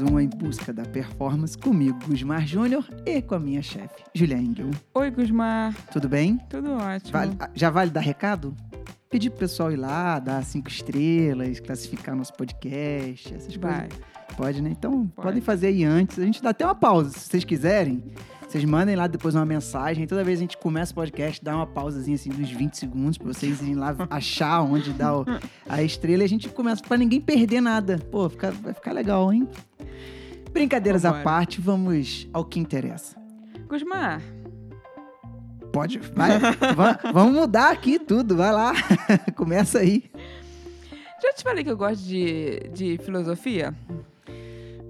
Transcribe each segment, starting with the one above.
mais um Em Busca da Performance comigo, Gusmar Júnior, e com a minha chefe, Julia Engel. Oi, Gusmar. Tudo bem? Tudo ótimo. Vale- ah, já vale dar recado? Pedir pro pessoal ir lá, dar cinco estrelas, classificar nosso podcast, essas Vai. coisas. Pode, né? Então, Pode. podem fazer aí antes. A gente dá até uma pausa, se vocês quiserem. Vocês mandem lá depois uma mensagem. Toda vez que a gente começa o podcast, dá uma pausazinha assim de uns 20 segundos pra vocês irem lá achar onde dá o- a estrela e a gente começa pra ninguém perder nada. Pô, fica- vai ficar legal, hein? Brincadeiras à Vambora. parte, vamos ao que interessa. Gusmar, Pode, vai. Va- vamos mudar aqui tudo, vai lá. Começa aí. já te falei que eu gosto de, de filosofia?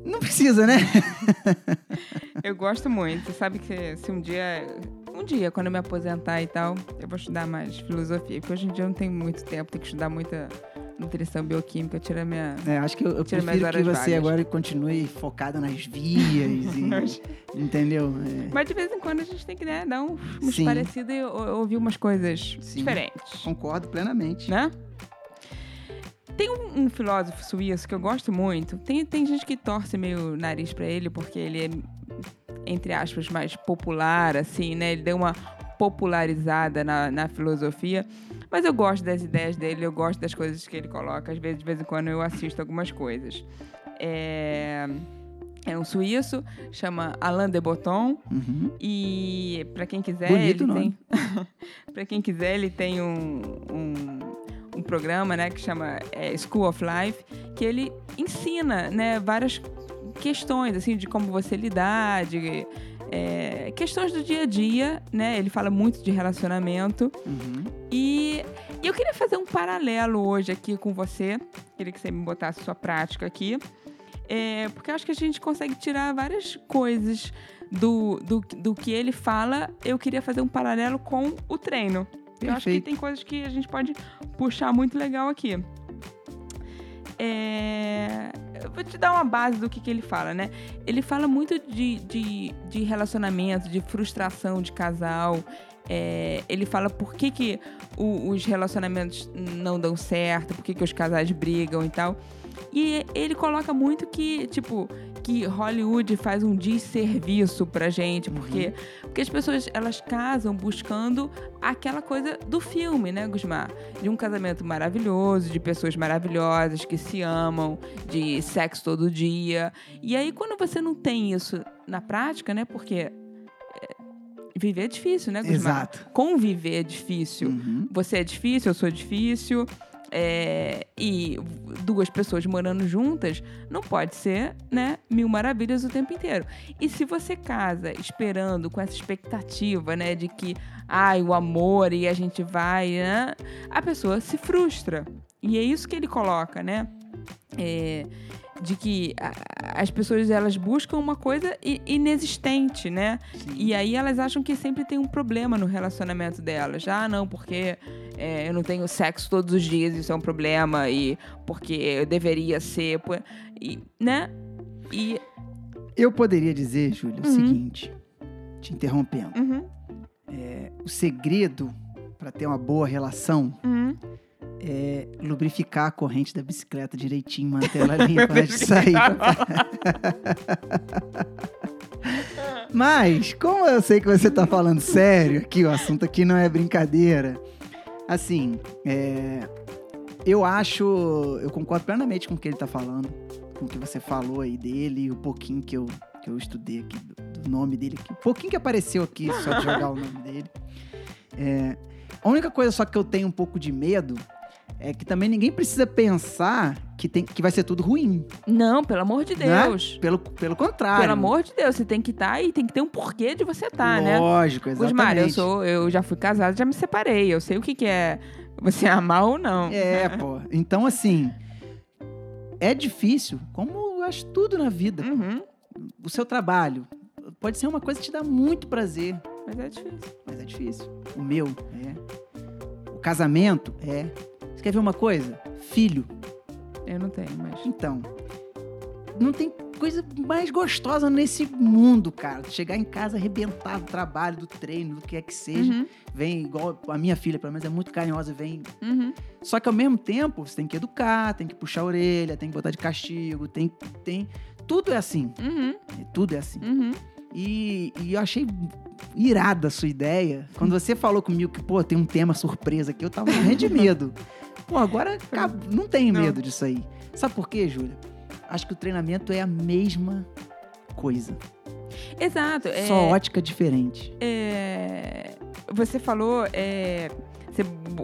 Não precisa, né? Eu gosto muito. Você sabe que se um dia. Um dia, quando eu me aposentar e tal, eu vou estudar mais filosofia. Porque hoje em dia eu não tenho muito tempo, tenho que estudar muita nutrição bioquímica, tira minha. É, acho que eu, eu prefiro que você vagas. agora continue focada nas vias, e, entendeu? É, Mas de vez em quando a gente tem que né, dar um, uns parecidos e ou- ouvir umas coisas Sim. diferentes. concordo plenamente. né? Tem um, um filósofo suíço que eu gosto muito. Tem, tem gente que torce meio o nariz pra ele porque ele é, entre aspas, mais popular, assim, né? Ele deu uma popularizada na, na filosofia. Mas eu gosto das ideias dele, eu gosto das coisas que ele coloca. Às vezes, de vez em quando, eu assisto algumas coisas. É, é um suíço, chama Alain de Botton. Uhum. E para quem quiser, Bonito ele nome. tem. para quem quiser, ele tem um, um, um programa, né, que chama é, School of Life, que ele ensina, né, várias questões assim de como você lidar, de é, questões do dia a dia, né? Ele fala muito de relacionamento Uhum. e, eu queria fazer um paralelo hoje aqui com você. Queria que você me botasse sua prática aqui. É, porque eu acho que a gente consegue tirar várias coisas do, do, do que ele fala. Eu queria fazer um paralelo com o treino. Eu acho que Perfeito. tem coisas que a gente pode puxar muito legal aqui. É, Eu vou te dar uma base do que, que ele fala, né? Ele fala muito de, de, de relacionamento, de frustração de casal. É, ele fala por que, que o- os relacionamentos não dão certo, por que, que os casais brigam e tal. E ele coloca muito que, tipo, que Hollywood faz um desserviço pra gente, porque, porque as pessoas, elas casam buscando aquela coisa do filme, né, Gusmar? De um casamento maravilhoso, de pessoas maravilhosas que se amam, de sexo todo dia. E aí, quando você não tem isso na prática, né, porque é, viver é difícil, né, Gusmar? Exato. Conviver é difícil. Uhum. Você é difícil, eu sou difícil. É, e duas pessoas morando juntas não pode ser, né, mil maravilhas o tempo inteiro. E se você casa esperando com essa expectativa, né, de que, ai, o amor e a gente vai, né, a pessoa se frustra. E é isso que ele coloca, né? É, de que a- as pessoas elas buscam uma coisa inexistente, né? E aí elas acham que sempre tem um problema no relacionamento delas. Ah, não, porque é, eu não tenho sexo todos os dias, isso é um problema, e porque eu deveria ser, e, né? E. Eu poderia dizer, Júlia, o Uhum. seguinte, te interrompendo. Uhum, O segredo para ter uma boa relação uhum. É lubrificar a corrente da bicicleta direitinho, manter ela limpa antes de sair. Mas, como eu sei que você tá falando sério aqui, o assunto aqui não é brincadeira. Assim, é, eu acho, eu concordo plenamente com o que ele tá falando, com o que você falou aí dele, o pouquinho que eu, que eu estudei aqui do, do nome dele aqui, o pouquinho que apareceu aqui só de jogar o nome dele. É, a única coisa só que eu tenho um pouco de medo é que também ninguém precisa pensar que, tem, que vai ser tudo ruim. Não, pelo amor de Né? Deus. Pelo, pelo contrário. Pelo amor de Deus, você tem que estar e tem que ter um porquê de você estar, né? Lógico, exatamente. Osmar, eu sou, eu já fui casada, já me separei. Eu sei o que, que é você amar ou não. É, pô. Então, assim, é difícil, como eu acho tudo na vida. Uhum, O seu trabalho pode ser uma coisa que te dá muito prazer, mas é difícil. mas é difícil. O meu, é. O casamento, é. Você quer ver uma coisa? Filho. Eu não tenho, mas. Então, não tem coisa mais gostosa nesse mundo, cara. Chegar em casa arrebentado do trabalho, do treino, do que é que seja. Uhum, Vem igual a minha filha, pelo menos, é muito carinhosa, vem. uhum. Só que ao mesmo tempo, você tem que educar, tem que puxar a orelha, tem que botar de castigo, tem. tem tudo é assim. Uhum, Tudo é assim. uhum. E, e eu achei irada a sua ideia. Quando você falou comigo que, pô, tem um tema surpresa aqui, eu tava morrendo de medo. Pô, agora acab- não tenho Não. medo disso aí. Sabe por quê, Júlia? Acho que o treinamento é a mesma coisa. Exato. é- Só ótica diferente. é, você falou, é,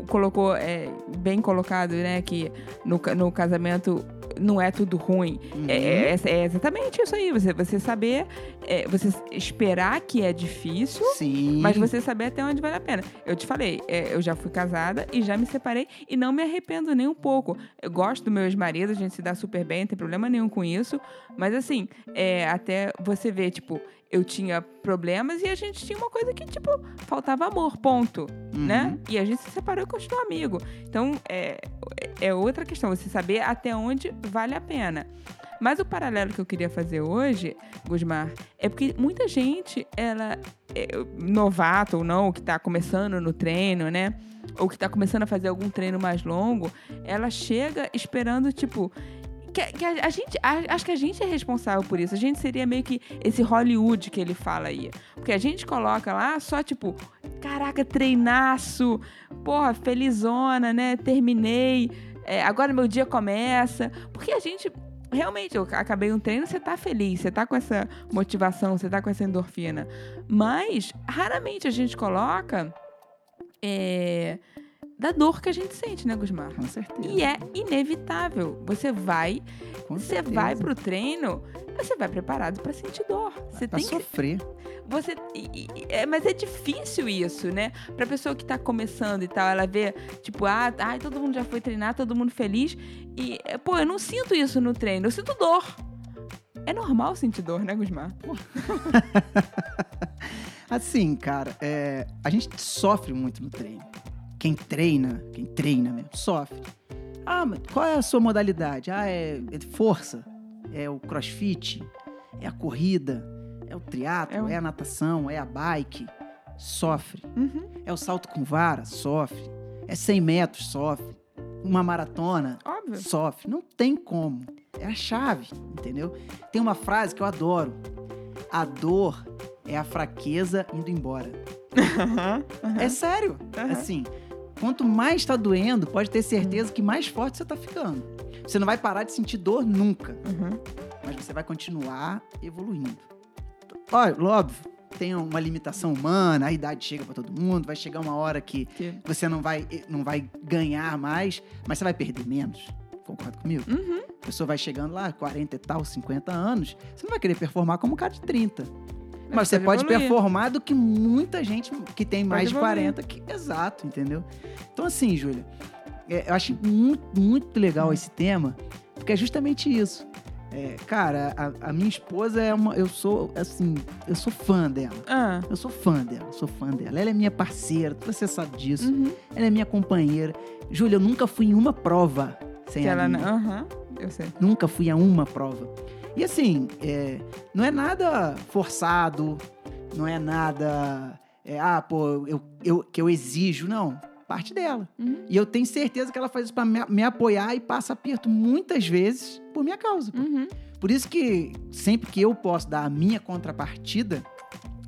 colocou é, bem colocado, né, que no, no casamento não é tudo ruim. Uhum. É, é- é exatamente isso aí. Você, você saber, é, você esperar que é difícil. Sim. Mas você saber até onde vale a pena. Eu te falei, é, eu já fui casada e já me separei e não me arrependo nem um pouco. Eu gosto do meu ex-marido, a gente se dá super bem, não tem problema nenhum com isso. Mas assim, é, até você ver, tipo, eu tinha problemas e a gente tinha uma coisa que, tipo, faltava amor, ponto. Uhum. Né? E a gente se separou e continuou amigo. Então, é, é outra questão, você saber até onde vale a pena. Mas o paralelo que eu queria fazer hoje, Gusmar, é porque muita gente, ela, é, novato ou não, que tá começando no treino, né? Ou que tá começando a fazer algum treino mais longo, ela chega esperando, tipo. Que, que a, a gente, a- acho que a gente é responsável por isso. A gente seria meio que esse Hollywood que ele fala aí. Porque a gente coloca lá só, tipo, caraca, treinaço, porra, felizona, né? Terminei, é, agora meu dia começa. Porque a gente realmente, eu acabei um treino, você tá feliz, você tá com essa motivação, você tá com essa endorfina. Mas, raramente a gente coloca é, da dor que a gente sente, né, Gusmar? Com certeza. E é inevitável. Você vai, Com você certeza. vai pro treino, você vai preparado pra sentir dor. Você Pra tem que sofrer. você e- e- é, mas é difícil isso, né? Pra pessoa que tá começando e tal, ela vê, tipo, ah, ai, todo mundo já foi treinar, todo mundo feliz. E, é, pô, eu não sinto isso no treino, eu sinto dor. É normal sentir dor, né, Gusmar? Assim, cara, é, a gente sofre muito no treino. Quem treina, quem treina mesmo, sofre. Ah, mas qual é a sua modalidade? Ah, é, é força? É o crossfit? É a corrida? É o triatlo? É o- É a natação? É a bike? Sofre. Uhum, É o salto com vara? Sofre. É 100 metros? Sofre. Uma maratona? óbvio. Sofre. Não tem como. É a chave, entendeu? Tem uma frase que eu adoro. A dor é a fraqueza indo embora. Aham, aham. É sério. Aham. Assim, quanto mais tá doendo, pode ter certeza que mais forte você tá ficando. Você não vai parar de sentir dor nunca, Uhum. mas você vai continuar evoluindo. Olha, óbvio, tem uma limitação humana, a idade chega pra todo mundo, vai chegar uma hora que Que- você não vai, não vai ganhar mais, mas você vai perder menos. Concorda comigo? Uhum. A pessoa vai chegando lá, 40 e tal, 50 anos, você não vai querer performar como um cara de 30. Mas você pode performar do que muita gente que tem mais de evoluir. 40. Que, exato, entendeu? Então, assim, Júlia, é, eu acho muito, muito legal esse tema, porque é justamente isso. É, cara, a, a minha esposa é uma. Eu sou, assim, eu sou fã dela. Ah, Eu sou fã dela, sou fã dela. Ela é minha parceira, você sabe disso. uhum. Ela é minha companheira. Júlia, eu nunca fui em uma prova sem Que ela não. Aham, eu sei. Nunca fui a uma prova. E assim, é, não é nada forçado, não é nada. é, ah, pô, eu, eu, que eu exijo, não. Parte dela. Uhum. E eu tenho certeza que ela faz isso pra me, me apoiar e passa aperto muitas vezes por minha causa. Uhum. Por isso que sempre que eu posso dar a minha contrapartida,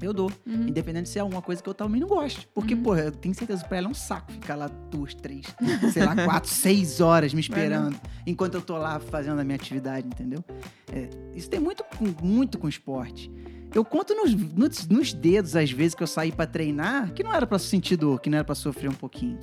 eu dou. Uhum. Independente se é alguma coisa que eu também não gosto. Porque, Uhum. pô, eu tenho certeza que pra ela é um saco ficar lá duas, três, sei lá, quatro, seis horas me esperando enquanto eu tô lá fazendo a minha atividade, entendeu? É, isso tem muito com, muito com esporte. Eu conto nos, nos, nos dedos, às vezes, que eu saí pra treinar, que não era pra sentir dor, que não era pra sofrer um pouquinho.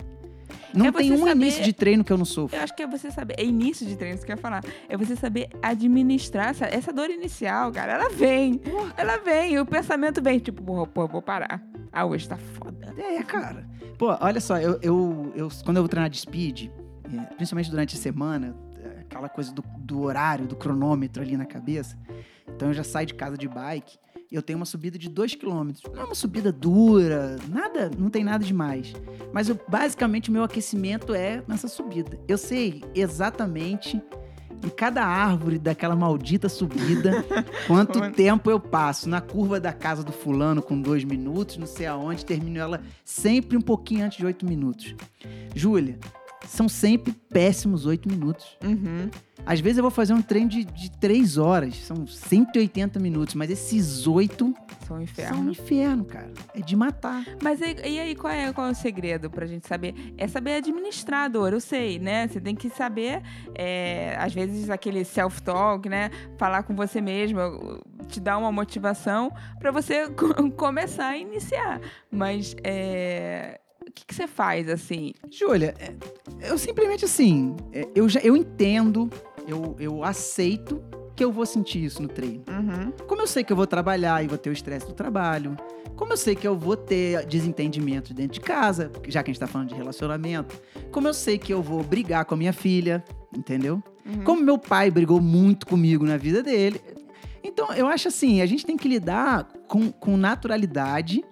Não É tem um saber- início de treino que eu não sofro. Eu acho que é você saber. É início de treino, isso que eu ia falar. É você saber administrar essa, essa dor inicial, cara. Ela vem. Ela vem. E o pensamento vem, tipo, pô, pô, vou parar. Ah, hoje tá foda. É, cara. Pô, olha só, eu, eu, eu- quando eu vou treinar de speed, é, principalmente durante a semana, é, aquela coisa do, do horário, do cronômetro ali na cabeça. Então eu já saio de casa de bike eu tenho uma subida de 2 km. Não é uma subida dura, nada, não tem nada demais. Mas eu, basicamente o meu aquecimento é nessa subida. Eu sei exatamente em cada árvore daquela maldita subida quanto tempo eu passo na curva da casa do fulano com dois minutos, não sei aonde, termino ela sempre um pouquinho antes de oito minutos. Júlia, são sempre péssimos oito minutos. Uhum. Às vezes eu vou fazer um treino de, de três horas, são 180 minutos, mas esses oito São um são um inferno. inferno, cara. É de matar. Mas e, e aí, qual é, qual é o segredo pra gente saber? É saber administrar a dor, eu sei, né? Você tem que saber, é, às vezes, aquele self-talk, né? Falar com você mesmo, te dar uma motivação pra você co- começar a iniciar. Mas é, o que, que você faz, assim? Júlia, é, eu simplesmente assim, é, eu já eu entendo, eu, eu aceito que eu vou sentir isso no treino. Uhum. Como eu sei que eu vou trabalhar e vou ter o estresse do trabalho, como eu sei que eu vou ter desentendimento dentro de casa, já que a gente tá falando de relacionamento, como eu sei que eu vou brigar com a minha filha, entendeu? Uhum. Como meu pai brigou muito comigo na vida dele. Então, eu acho assim, a gente tem que lidar com, com naturalidade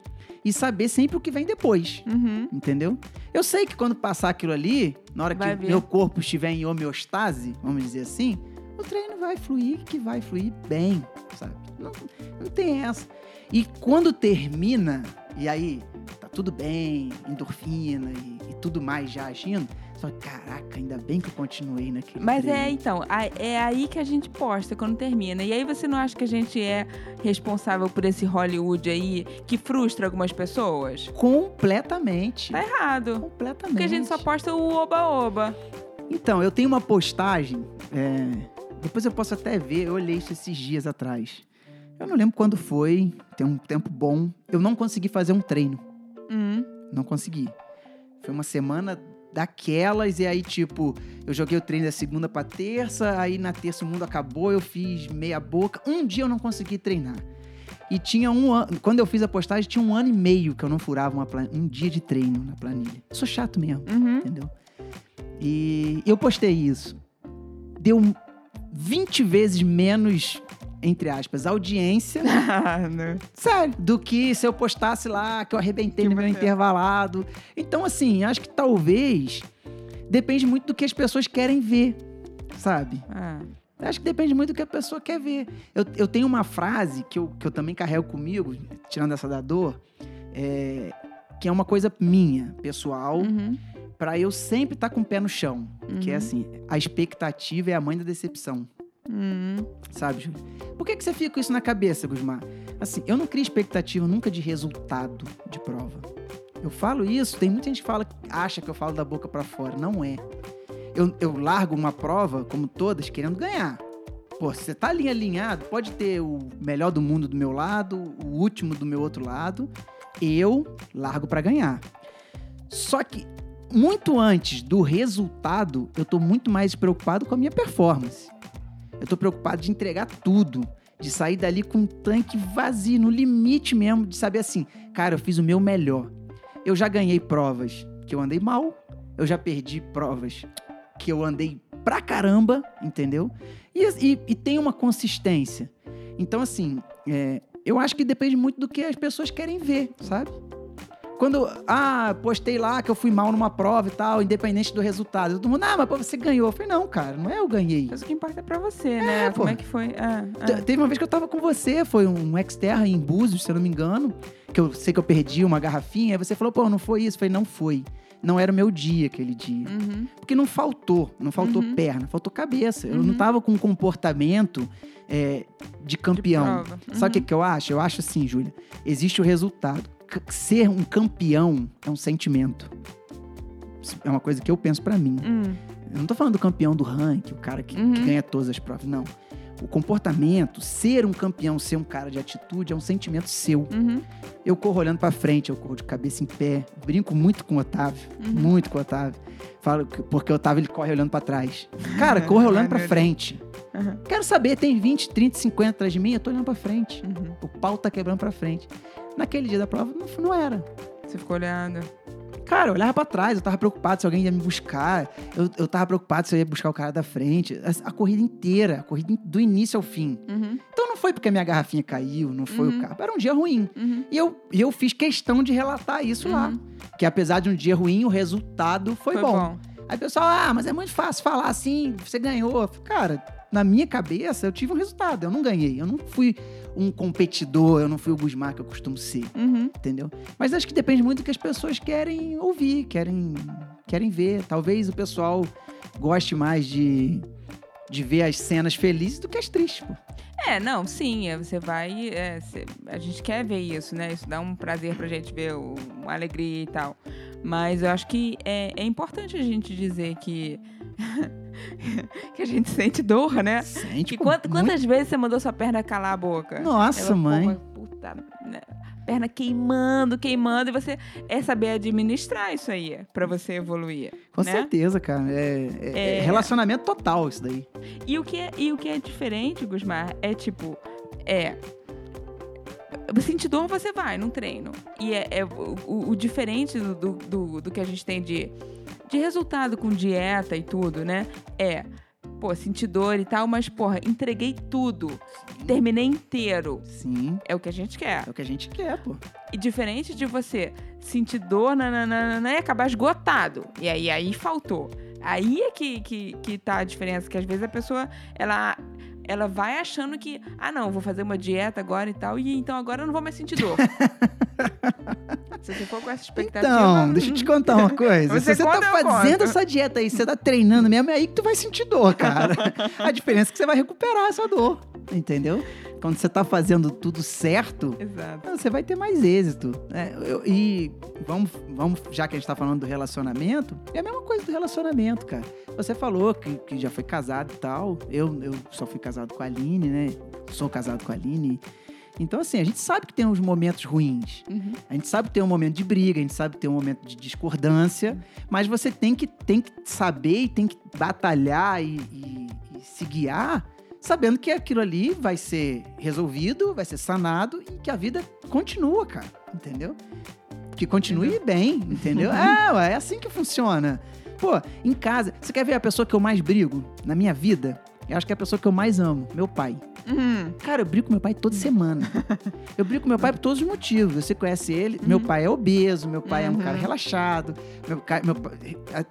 e saber sempre o que vem depois. Uhum. Entendeu? Eu sei que quando passar aquilo ali, na hora Vai que ver. meu corpo estiver em homeostase, vamos dizer assim, o treino vai fluir, que vai fluir bem, sabe? Não, não tem essa. E quando termina, e aí tá tudo bem, endorfina e, e tudo mais já agindo, só caraca, ainda bem que eu continuei naquele Mas treino. é, então, é aí que a gente posta quando termina. E aí você não acha que a gente é responsável por esse Hollywood aí que frustra algumas pessoas? Completamente. Tá errado. Completamente. Porque a gente só posta o oba-oba. Então, eu tenho uma postagem. é, depois eu posso até ver, eu olhei isso esses dias atrás. Eu não lembro quando foi, tem um tempo bom. Eu não consegui fazer um treino. Hum. Não consegui. Foi uma semana daquelas, e aí, tipo, eu joguei o treino da segunda pra terça, aí na terça o mundo acabou, eu fiz meia boca. Um dia eu não consegui treinar. E tinha um ano. Quando eu fiz a postagem, tinha um ano e meio que eu não furava uma plan- um dia de treino na planilha. Sou chato mesmo Uhum. entendeu? E eu postei isso. Deu 20 vezes menos, entre aspas, audiência, sério, do que se eu postasse lá que eu arrebentei Que no meu intervalado. Então, assim, acho que talvez depende muito do que as pessoas querem ver, sabe? Ah. Acho que depende muito do que a pessoa quer ver. Eu, eu tenho uma frase que eu, que eu também carrego comigo, tirando essa da dor, é, que é uma coisa minha, pessoal, Uhum. Pra eu sempre estar com o pé no chão. Que é Uhum. assim, a expectativa é a mãe da decepção, Uhum. sabe, Júlio? Por que, que você fica com isso na cabeça, Gusmar? Assim, eu não crio expectativa nunca de resultado de prova. Eu falo isso, tem muita gente que fala, acha que eu falo da boca pra fora. Não é. Eu, eu largo uma prova, como todas, querendo ganhar. Pô, se você tá ali alinhado, pode ter o melhor do mundo do meu lado, o último do meu outro lado. Eu largo pra ganhar. Só que muito antes do resultado, eu tô muito mais preocupado com a minha performance. Eu tô preocupado de entregar tudo, de sair dali com um tanque vazio, no limite mesmo, de saber assim, cara, eu fiz o meu melhor. Eu já ganhei provas que eu andei mal, eu já perdi provas que eu andei pra caramba, entendeu? E, e- e tem uma consistência. Então, assim, é, eu acho que depende muito do que as pessoas querem ver, sabe? Quando, ah, postei lá que eu fui mal numa prova e tal, independente do resultado. Todo mundo, ah, mas pô, você ganhou. Eu falei, não, cara, não é eu ganhei. Mas o que importa é pra você, né? pô. Como é que foi? Ah, ah. Te- Teve uma vez que eu tava com você, foi um ex-terra em Búzios, se eu não me engano, que eu sei que eu perdi uma garrafinha, aí você falou, pô, não foi isso? Eu falei, não foi. Não era o meu dia aquele dia. Uhum. Porque não faltou, não faltou Uhum. perna, faltou cabeça. Eu Uhum. não tava com um comportamento é, de campeão. De. Sabe o que, que eu acho? Eu acho assim, Júlia, existe o resultado. Ser um campeão é um sentimento. É uma coisa que eu penso pra mim. Hum. Eu não tô falando do campeão do ranking, o cara que, Uhum. que ganha todas as provas, não. O comportamento, ser um campeão, ser um cara de atitude, é um sentimento seu. Uhum. Eu corro olhando pra frente, eu corro de cabeça em pé. Brinco muito com o Otávio, Uhum. muito com o Otávio. Falo que, porque o Otávio ele corre olhando pra trás. Cara, corre olhando pra Maneiro. frente. Uhum. Quero saber, tem 20, 30, 50 atrás de mim, eu tô olhando pra frente. Uhum. O pau tá quebrando pra frente. Naquele dia da prova, não, não era. Você ficou olhando. Cara, eu olhava pra trás, eu tava preocupado se alguém ia me buscar. Eu, eu tava preocupado se eu ia buscar o cara da frente. A, a corrida inteira, a corrida in- do início ao fim. Uhum. Então não foi porque a minha garrafinha caiu, não foi Uhum. o carro. Era um dia ruim. Uhum. E eu, eu fiz questão de relatar isso lá. Uhum. Que apesar de um dia ruim, o resultado foi, Foi bom. bom. Aí o pessoal, ah, mas é muito fácil falar assim, você ganhou. Cara, na minha cabeça eu tive um resultado, eu não ganhei. Eu não fui um competidor, eu não fui o Gusmar que eu costumo ser, Uhum. entendeu? Mas acho que depende muito do que as pessoas querem ouvir, querem, querem ver. Talvez o pessoal goste mais de, de ver as cenas felizes do que as tristes, pô. É, não, sim, é, você vai. é, cê- a gente quer ver isso, né? Isso dá um prazer pra gente ver o- uma alegria e tal. Mas eu acho que é, é importante a gente dizer que. que a gente sente dor, né? Sente, Que quant- muito- quantas vezes você mandou sua perna calar a boca? Nossa, Ela, mãe. puta, né? Perna queimando, queimando, e você é saber administrar isso aí pra você evoluir. Com né? certeza, cara. É, é- é É. relacionamento total isso daí. E o que é, e o que é diferente, Gusmar, é tipo, é. Sentir dor você vai num treino. E é, é o, o- diferente do, do, do- que a gente tem de, de resultado com dieta e tudo, né? É, pô, sentir dor e tal, mas, porra, entreguei tudo. Terminei inteiro. Sim, É o que a gente quer. é o que a gente quer, pô. E diferente de você sentir dor nananana, e acabar esgotado. E aí, aí faltou. Aí é que, que, que tá a diferença, que às vezes a pessoa, ela, ela vai achando que, ah, não, vou fazer uma dieta agora e tal, e então agora eu não vou mais sentir dor. Se você for com essa expectativa... Então, deixa eu te contar uma coisa. Você Se você tá fazendo conto. essa dieta aí, você tá treinando mesmo, é aí que tu vai sentir dor, cara. a diferença é que você vai recuperar essa dor, entendeu? Quando você tá fazendo tudo certo, Exato. você vai ter mais êxito. né? Eu- e vamos, vamos, já que a gente tá falando do relacionamento, é a mesma coisa do relacionamento, cara. Você falou que, que já foi casado e tal. Eu, eu só fui casado com a Aline, né? Sou casado com a Aline. Então, assim, a gente sabe que tem uns momentos ruins. Uhum. A gente sabe que tem um momento de briga, a gente sabe que tem um momento de discordância, mas você tem que, tem que saber e tem que batalhar e, e- e se guiar sabendo que aquilo ali vai ser resolvido, vai ser sanado e que a vida continua, cara. Entendeu? Que continue bem, entendeu? é, é assim que funciona. Pô, em casa, você quer ver a pessoa que eu mais brigo na minha vida? Eu acho que é a pessoa que eu mais amo, meu pai. Uhum. Cara, eu brigo com meu pai toda semana. Eu brigo com meu pai por todos os motivos. Você conhece ele. Meu Uhum. pai é obeso, meu pai é um cara Uhum. relaxado. Meu, meu pai- é-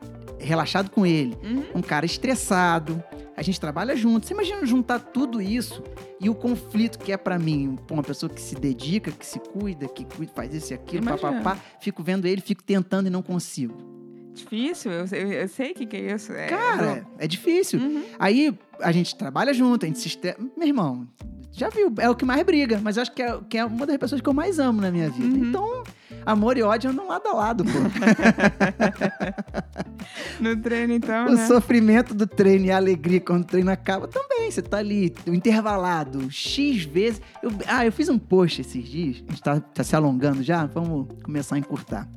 relaxado com ele. Uhum. Um cara estressado. A gente trabalha junto. Você imagina juntar tudo isso e o conflito que é pra mim, uma pessoa que se dedica, que se cuida, que cuida, faz isso e aquilo, papapá. Fico vendo ele, fico tentando e não consigo. Difícil, eu, eu, eu sei o que, que é isso. É, Cara, é difícil. Uhum. Aí a gente trabalha junto, a gente se estressa. Meu irmão, já viu, é o que mais briga, mas acho que é, que é uma das pessoas que eu mais amo na minha vida. Uhum. Então, amor e ódio andam lado a lado, pô. No treino, então, o né? sofrimento do treino e a alegria quando o treino acaba também. Você tá ali, intervalado, X vezes. Eu- ah, eu fiz um post esses dias, a gente tá, tá se alongando já, vamos começar a encurtar.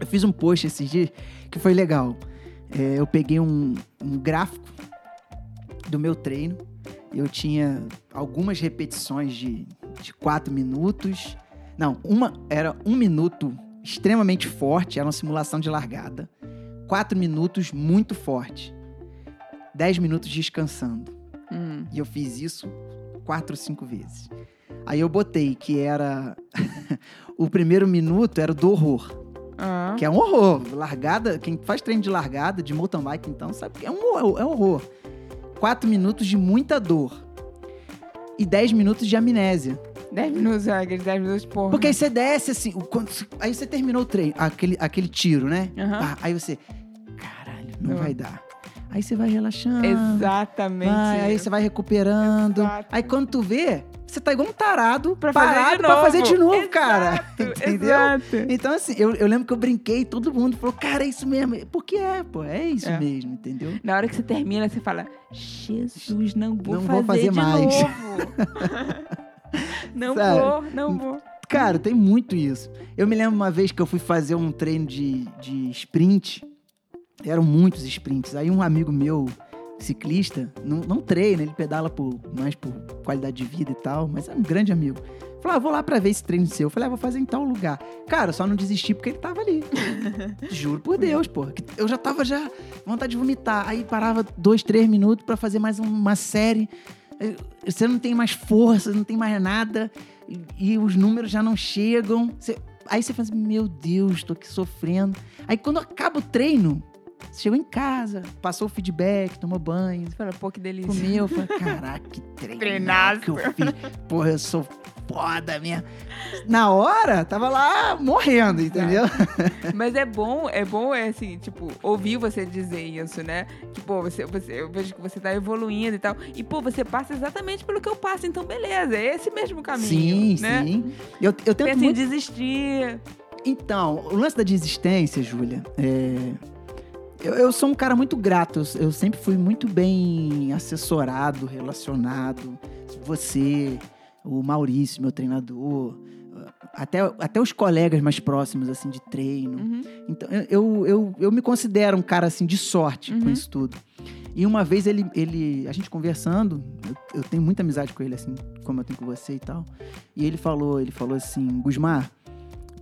Eu fiz um post esses dias que foi legal. É, eu peguei um, um gráfico do meu treino. Eu tinha algumas repetições de, de quatro minutos. Não, uma era um minuto extremamente forte, era uma simulação de largada. Quatro minutos muito forte. Dez minutos descansando. Hum. E eu fiz isso quatro, cinco vezes. Aí eu botei que era. o primeiro minuto era do horror. Ah. Que é um horror. Largada, quem faz treino de largada, de mountain bike, então, sabe que é um horror. É um horror. Quatro minutos de muita dor. E dez minutos de amnésia. 10 minutos, ah, aqueles 10 minutos, porra. Porque aí você desce assim, quando- aí você terminou o treino, aquele, aquele tiro, né? Pá, aí você, caralho, não Não. vai dar. Aí você vai relaxando. Exatamente. vai, aí você vai recuperando. Exato. Aí quando tu vê, você tá igual um tarado Pra fazer parado pra novo. fazer de novo, cara. Exato, Entendeu? Exato. Então, assim, eu, eu lembro que eu brinquei, todo mundo falou, cara, é isso mesmo. Porque é, pô, é isso É. mesmo, entendeu? Na hora que você termina, você fala: Jesus, não vou Não fazer, vou fazer de mais." novo. não Sabe? vou, não vou. Cara, tem muito isso. Eu me lembro uma vez que eu fui fazer um treino de, de sprint. Eram muitos sprints. Aí um amigo meu, ciclista, não, não treina, ele pedala por, mais por qualidade de vida e tal, mas é um grande amigo. Falou, ah, vou lá pra ver esse treino seu. Eu falei, ah, vou fazer em tal lugar. Cara, eu só não desisti porque ele tava ali. Juro por Deus, pô. Eu já tava já vontade de vomitar. Aí parava dois, três minutos pra fazer mais uma série. Você não tem mais força, não tem mais nada. E, e os números já não chegam. Você- aí você fala assim, meu Deus, tô aqui sofrendo. Aí quando acaba o treino, você chegou em casa, passou o feedback, tomou banho, Você fala, pô, que delícia. comeu. Eu falei, caraca, que treino Treinaço. que eu fiz. Porra, eu sou foda mesmo. Na hora, tava lá morrendo, entendeu? Mas é bom, é bom, é assim, tipo, ouvir você dizer isso, né? Que, pô, você, você, eu vejo que você tá evoluindo e tal. E, pô, você passa exatamente pelo que eu passo, então beleza, é esse mesmo caminho. Sim, né? sim. Eu, eu tento Pensa muito... em desistir. Então, o lance da desistência, Júlia, é... eu, eu sou um cara muito grato. Eu, eu sempre fui muito bem assessorado, relacionado. Você, o Maurício, meu treinador, até, até os colegas mais próximos, assim, de treino. Uhum. Então, eu, eu, eu, me considero um cara, assim, de sorte com Uhum. isso tudo. E uma vez ele, ele a gente conversando, eu, eu tenho muita amizade com ele, assim, como eu tenho com você e tal. E ele falou, ele falou assim, Gusmar,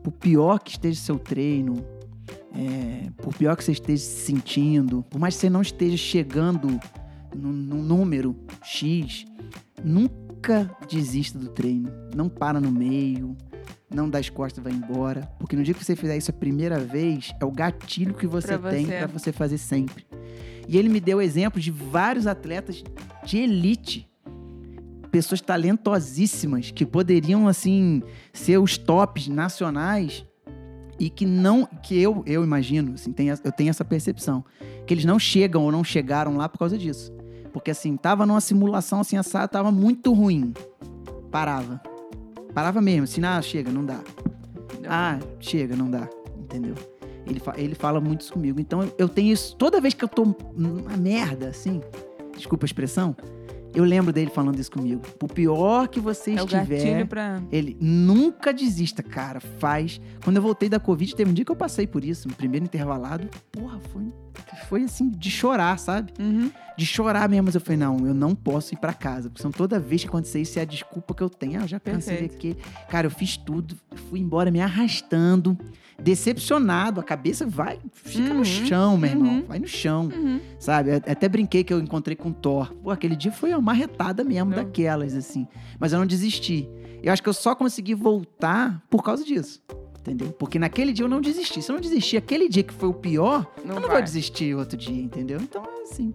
por pior que esteja seu treino, é, por pior que você esteja se sentindo, por mais que você não esteja chegando num, num número X, nunca desista do treino. Não para no meio, não dá as costas e vai embora. Porque no dia que você fizer isso a primeira vez, é o gatilho que você Pra tem para você fazer sempre. E ele me deu exemplo de vários atletas de elite. Pessoas talentosíssimas que poderiam, assim, ser os tops nacionais e que não, que eu, eu imagino, assim, tem, eu tenho essa percepção, que eles não chegam ou não chegaram lá por causa disso. Porque, assim, tava numa simulação, assim, assada, tava muito ruim. Parava. Parava mesmo, assim, ah, chega, não dá. Ah, chega, não dá. Entendeu? Ele, fa- ele fala muito isso comigo. Então eu tenho isso. Toda vez que eu tô numa merda, assim, desculpa a expressão, eu lembro dele falando isso comigo. Por pior que você É o estiver. pra. Ele nunca desista, cara. Faz. Quando eu voltei da Covid, teve um dia que eu passei por isso, no primeiro intervalado. Porra, foi, foi assim, de chorar, sabe? Uhum. De chorar mesmo. Mas eu falei, não, eu não posso ir pra casa. Porque senão toda vez que acontecer isso é a desculpa que eu tenho. Ah, eu já cansei aqui. Cara, eu fiz tudo. Fui embora me arrastando. Decepcionado. A cabeça vai, fica Uhum, no chão, meu irmão. uhum. Vai no chão. Uhum. Sabe? Eu Até brinquei que eu encontrei com o Thor. Pô, aquele dia foi uma marretada mesmo Não. daquelas, assim. Mas eu não desisti. Eu acho que eu só consegui voltar por causa disso. Entendeu? Porque naquele dia eu não desisti. Se eu não desistir aquele dia que foi o pior, Não eu não vai. vou desistir outro dia, entendeu? Então, assim.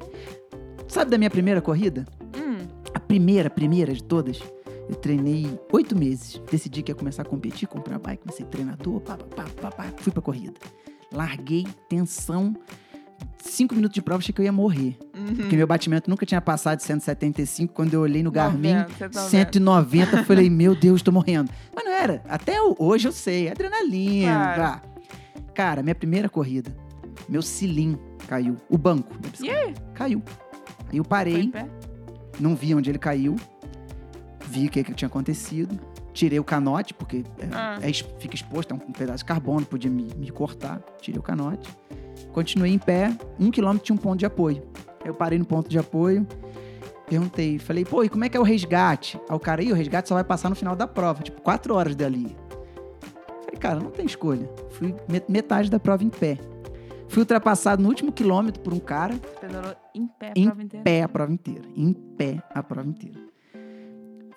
Sabe da minha primeira corrida? Hum. A primeira, primeira de todas. Eu treinei oito meses. Decidi que ia começar a competir, comprar bike, comecei treinador, pá, pá, pá, pá, pá, fui pra corrida. Larguei, tensão. Cinco minutos de prova, achei que eu ia morrer. Uhum. Porque meu batimento nunca tinha passado de 175. Quando eu olhei no Garmin, 90, 190. 190, eu falei, meu Deus, tô morrendo. Mas não era. Até hoje eu sei, adrenalina. Claro. Cara, minha primeira corrida, meu cilim caiu. O banco. aí? Caiu. Aí eu parei, não vi onde ele caiu, vi o que, que tinha acontecido, tirei o canote, porque é, Ah. é fica exposto, é um, pedaço de carbono, podia me, me cortar, tirei o canote. Continuei em pé, um quilômetro tinha um ponto de apoio. Aí eu parei no ponto de apoio, perguntei, falei, pô, e como é que é o resgate? Aí o cara, aí o resgate só vai passar no final da prova, tipo, quatro horas dali. Falei, cara, não tem escolha. Fui me- metade da prova em pé. Fui ultrapassado no último quilômetro por um cara, Pedalou em pé a Em prova inteira. pé a prova inteira. Em pé a prova inteira.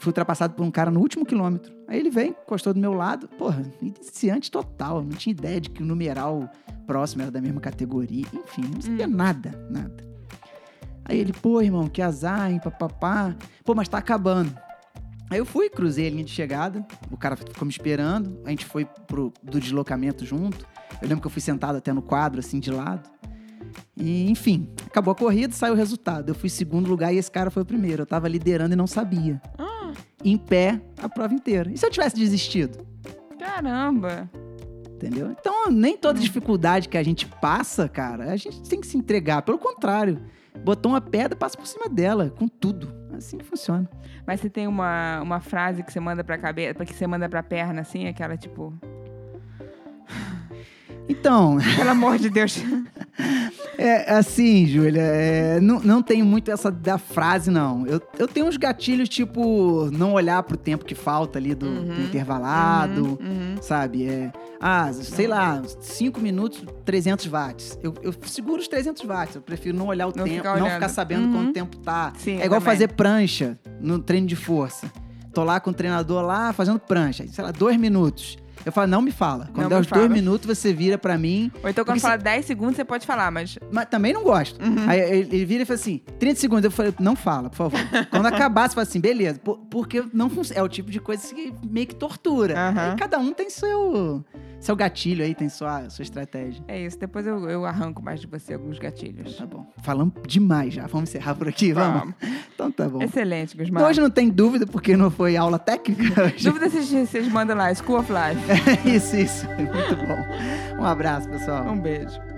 Fui ultrapassado por um cara no último quilômetro. Aí ele vem, encostou do meu lado. Porra, iniciante total. Não tinha ideia de que o numeral próximo era da mesma categoria. Enfim, não sabia Hum. nada, nada. Aí ele, pô, irmão, que azar, hein, papapá. Pô, mas tá acabando. Aí eu fui, cruzei a linha de chegada. O cara ficou me esperando. A gente foi pro, do deslocamento junto. Eu lembro que eu fui sentado até no quadro, assim, de lado. E, enfim, acabou a corrida, saiu o resultado. Eu fui segundo lugar e esse cara foi o primeiro. Eu tava liderando e não sabia. Ah, Em pé, a prova inteira. E se eu tivesse desistido? caramba. Entendeu? Então, nem toda dificuldade que a gente passa, cara, a gente tem que se entregar. Pelo contrário, botou uma pedra, passa por cima dela, com tudo. Assim que funciona. Mas você tem uma, uma frase que você manda pra cabeça, que você manda pra perna, assim, aquela tipo. Então, Pelo amor de Deus. É, assim, Júlia, é, não, não tenho muito essa da frase, não. Eu, eu tenho uns gatilhos, tipo, não olhar pro tempo que falta ali do, do Uhum, intervalado, Uhum, uhum. sabe? É, ah, sei lá, 5 minutos, 300 watts. Eu, eu seguro os 300 watts, eu prefiro não olhar o Não tempo, ficar não ficar sabendo Uhum. quanto tempo tá. Sim, é igual também. fazer prancha no treino de força. Tô lá com o treinador lá fazendo prancha, sei lá, dois minutos. Eu falo, não me fala. Quando Não der os dois fala. minutos, você vira pra mim. Ou então quando fala 10 segundos, você pode falar, mas Mas também não gosto. Uhum. Aí ele vira e fala assim: 30 segundos. Eu falei, não fala, por favor. Quando acabar, você fala assim, beleza. Por- porque não funciona. É o tipo de coisa que meio que tortura. Aham. Aí cada um tem seu, seu gatilho aí, tem sua, sua estratégia. é isso. Depois eu, eu arranco mais de você alguns gatilhos. Tá bom. Falamos demais já. Vamos encerrar por aqui, vamos? Então tá bom. Excelente, Gusmar. Hoje não tem dúvida, porque não foi aula técnica. Hoje. Dúvida vocês, vocês mandam lá, School of Life. isso, isso. Muito bom. Um abraço, pessoal. Um beijo.